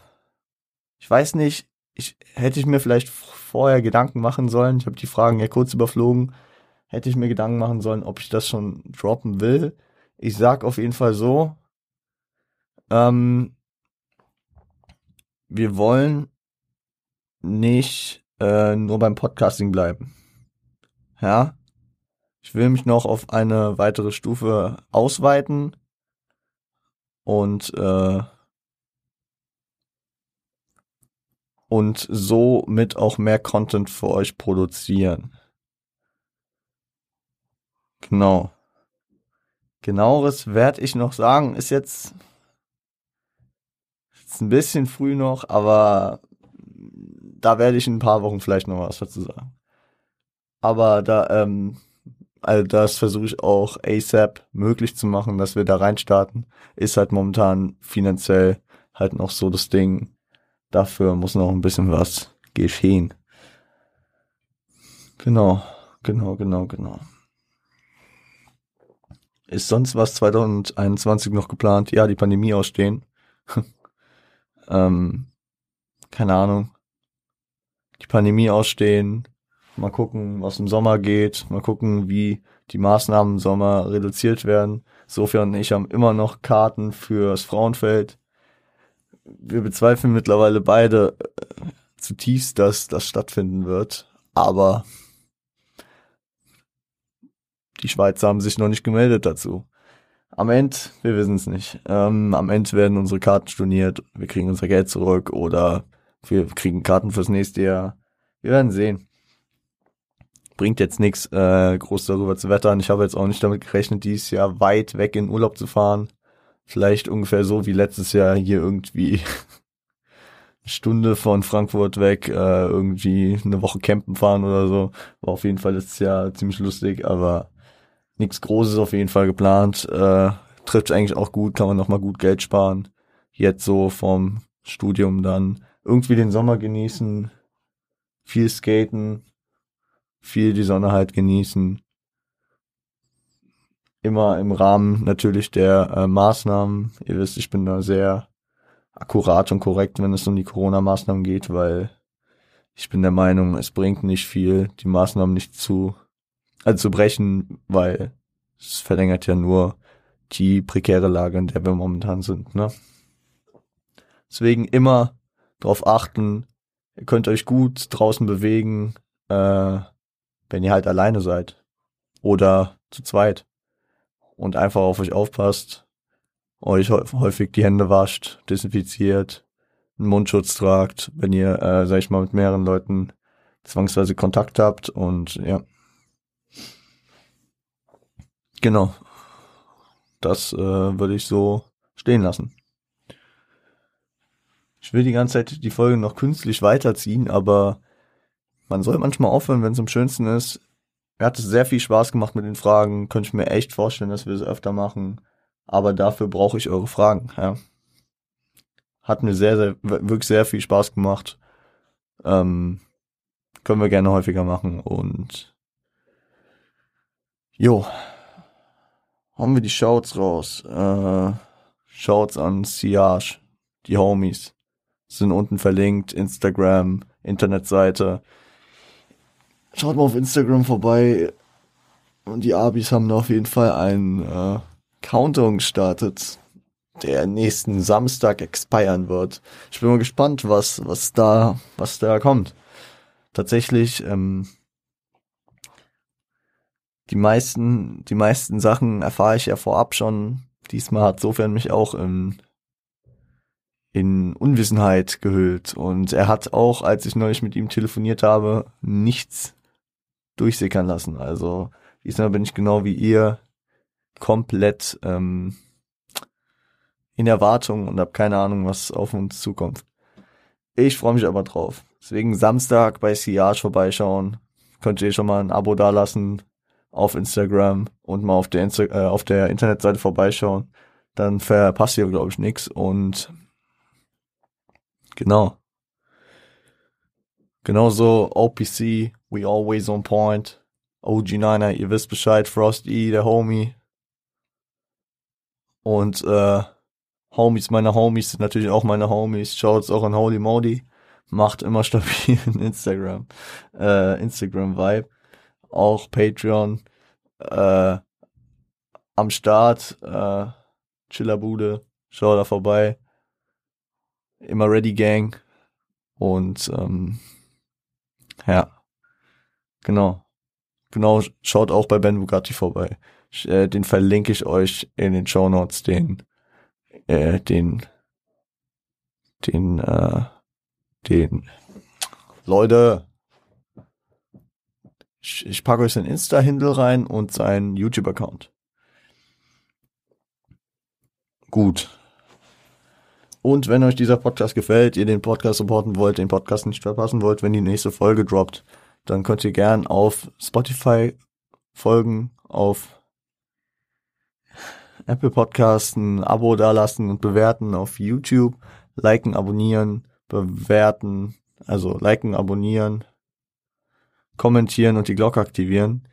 ich weiß nicht, ich hätte ich mir vielleicht vorher Gedanken machen sollen. Ich habe die Fragen ja kurz überflogen. Hätte ich mir Gedanken machen sollen, ob ich das schon droppen will. Ich sag auf jeden Fall so, ähm, wir wollen nicht äh, nur beim Podcasting bleiben. Ja, ich will mich noch auf eine weitere Stufe ausweiten und äh, und so mit auch mehr Content für euch produzieren. Genau. Genaueres werde ich noch sagen, ist jetzt, ist ein bisschen früh noch, aber da werde ich in ein paar Wochen vielleicht noch was dazu sagen. Aber da, ähm, also das versuche ich auch ASAP möglich zu machen, dass wir da reinstarten. Ist halt momentan finanziell halt noch so das Ding, Dafür muss noch ein bisschen was geschehen. Genau, genau, genau, genau. Ist sonst was 2021 noch geplant? Ja, die Pandemie ausstehen. ähm, keine Ahnung. Die Pandemie ausstehen. Mal gucken, was im Sommer geht. Mal gucken, wie die Maßnahmen im Sommer reduziert werden. Sofia und ich haben immer noch Karten fürs Frauenfeld wir bezweifeln mittlerweile beide äh, zutiefst, dass das stattfinden wird. Aber die Schweizer haben sich noch nicht gemeldet dazu. Am Ende, wir wissen es nicht. Ähm, am Ende werden unsere Karten storniert, wir kriegen unser Geld zurück oder wir kriegen Karten fürs nächste Jahr. Wir werden sehen. Bringt jetzt nichts, äh, groß darüber zu wettern. Ich habe jetzt auch nicht damit gerechnet, dieses Jahr weit weg in Urlaub zu fahren. Vielleicht ungefähr so wie letztes Jahr hier irgendwie eine Stunde von Frankfurt weg, äh, irgendwie eine Woche campen fahren oder so. War auf jeden Fall letztes Jahr ziemlich lustig, aber nichts Großes auf jeden Fall geplant. Äh, trifft eigentlich auch gut, kann man nochmal gut Geld sparen. Jetzt so vom Studium dann irgendwie den Sommer genießen, viel skaten, viel die Sonne halt genießen immer im Rahmen natürlich der äh, Maßnahmen. Ihr wisst, ich bin da sehr akkurat und korrekt, wenn es um die Corona-Maßnahmen geht, weil ich bin der Meinung, es bringt nicht viel, die Maßnahmen nicht zu, also zu brechen, weil es verlängert ja nur die prekäre Lage, in der wir momentan sind. Ne? Deswegen immer darauf achten, ihr könnt euch gut draußen bewegen, äh, wenn ihr halt alleine seid oder zu zweit und einfach auf euch aufpasst, euch häufig die Hände wascht, desinfiziert, einen Mundschutz tragt, wenn ihr, äh, sag ich mal, mit mehreren Leuten zwangsweise Kontakt habt und ja. Genau. Das äh, würde ich so stehen lassen. Ich will die ganze Zeit die Folge noch künstlich weiterziehen, aber man soll manchmal aufhören, wenn es am schönsten ist. Mir hat es sehr viel Spaß gemacht mit den Fragen. Könnte ich mir echt vorstellen, dass wir es öfter machen. aber dafür brauche ich eure Fragen. Ja. Hat mir sehr, sehr, wirklich sehr viel Spaß gemacht. Ähm, können wir gerne häufiger machen und jo, haben wir die Shouts raus. Äh, Shouts an Siage, die Homies sind unten verlinkt, Instagram, Internetseite. Schaut mal auf Instagram vorbei. Und die Abis haben auf jeden Fall einen äh, Countdown gestartet, der nächsten Samstag expiren wird. Ich bin mal gespannt, was, was da, was da kommt. Tatsächlich, ähm, die meisten, die meisten Sachen erfahre ich ja vorab schon. Diesmal hat sofern mich auch in, in Unwissenheit gehüllt. Und er hat auch, als ich neulich mit ihm telefoniert habe, nichts durchsickern lassen. Also diesmal bin ich genau wie ihr komplett ähm, in Erwartung und habe keine Ahnung, was auf uns zukommt. Ich freue mich aber drauf. Deswegen Samstag bei Siage vorbeischauen. Könnt ihr schon mal ein Abo dalassen auf Instagram und mal auf der, Insta äh, auf der Internetseite vorbeischauen. Dann verpasst ihr, glaube ich, nichts. Und genau. Genauso OPC, we always on point. OG9er, ihr wisst Bescheid, Frosty, der Homie. Und äh, Homies, meine Homies sind natürlich auch meine Homies. Schaut's auch an Holy Modi. Macht immer stabilen Instagram, äh, Instagram-Vibe. Auch Patreon äh, am Start. Äh, Chillerbude. Schau da vorbei. Immer Ready Gang. Und ähm, ja, genau. Genau, schaut auch bei Ben Bugatti vorbei. Äh, den verlinke ich euch in den Show Notes, den, äh, den, den, äh, den, Leute, ich, ich packe euch sein Insta-Handle rein und seinen YouTube-Account. Gut. Und wenn euch dieser Podcast gefällt, ihr den Podcast supporten wollt, den Podcast nicht verpassen wollt, wenn die nächste Folge droppt, dann könnt ihr gern auf Spotify folgen, auf Apple Podcasts ein Abo dalassen und bewerten auf YouTube, liken, abonnieren, bewerten, also liken, abonnieren, kommentieren und die Glocke aktivieren.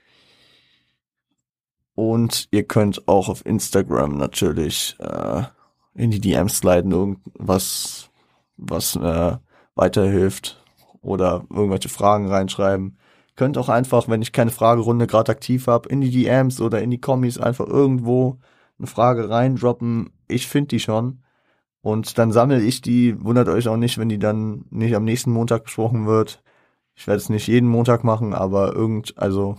Und ihr könnt auch auf Instagram natürlich äh, in die DMs sliden, irgendwas, was äh, weiterhilft oder irgendwelche Fragen reinschreiben. Könnt auch einfach, wenn ich keine Fragerunde gerade aktiv habe, in die DMs oder in die Kommis einfach irgendwo eine Frage reindroppen. Ich finde die schon. Und dann sammle ich die. Wundert euch auch nicht, wenn die dann nicht am nächsten Montag besprochen wird. Ich werde es nicht jeden Montag machen, aber irgend, also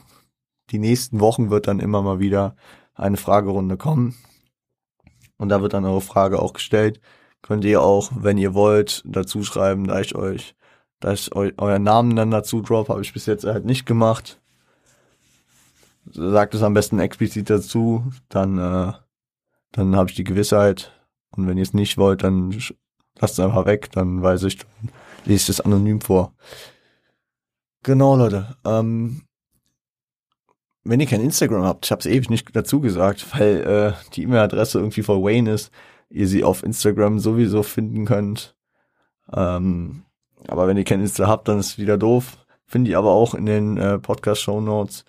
die nächsten Wochen wird dann immer mal wieder eine Fragerunde kommen. Und da wird dann eure Frage auch gestellt. Könnt ihr auch, wenn ihr wollt, dazu schreiben, da ich euch, da ich eu euren Namen dann dazu drop, habe ich bis jetzt halt nicht gemacht. Sagt es am besten explizit dazu, dann äh, dann habe ich die Gewissheit. Und wenn ihr es nicht wollt, dann lasst es einfach weg, dann weiß ich, dann lese ich es anonym vor. Genau, Leute. Ähm, wenn ihr kein Instagram habt, ich habe es ewig nicht dazu gesagt, weil äh, die E-Mail-Adresse irgendwie vor Wayne ist, ihr sie auf Instagram sowieso finden könnt. Ähm, aber wenn ihr kein Insta habt, dann ist es wieder doof. Finde ich aber auch in den äh, Podcast-Show Notes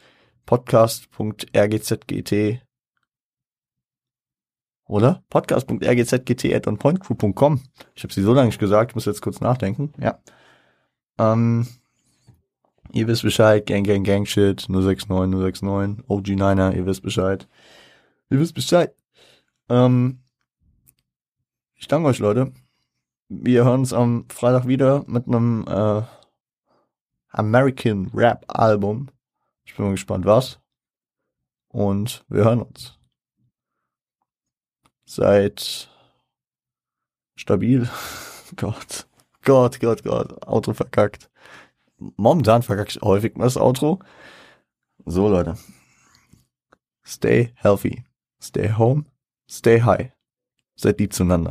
podcast.rgzgt oder? Podcast.rgzgt.onpointcrew.com. Ich habe sie so lange nicht gesagt, muss jetzt kurz nachdenken. Ja. Ähm, ihr wisst Bescheid, Gang, Gang, Gang, Shit, 069, 069, OG9er, ihr wisst Bescheid. Ihr wisst Bescheid. Ähm, ich danke euch, Leute. Wir hören uns am Freitag wieder mit einem äh, American Rap Album. Ich bin mal gespannt, was. Und wir hören uns seid stabil. Gott, Gott, Gott, Gott, Auto verkackt. Momentan verkackt ich häufig mal das Auto. So, Leute. Stay healthy. Stay home. Stay high. Seid lieb zueinander.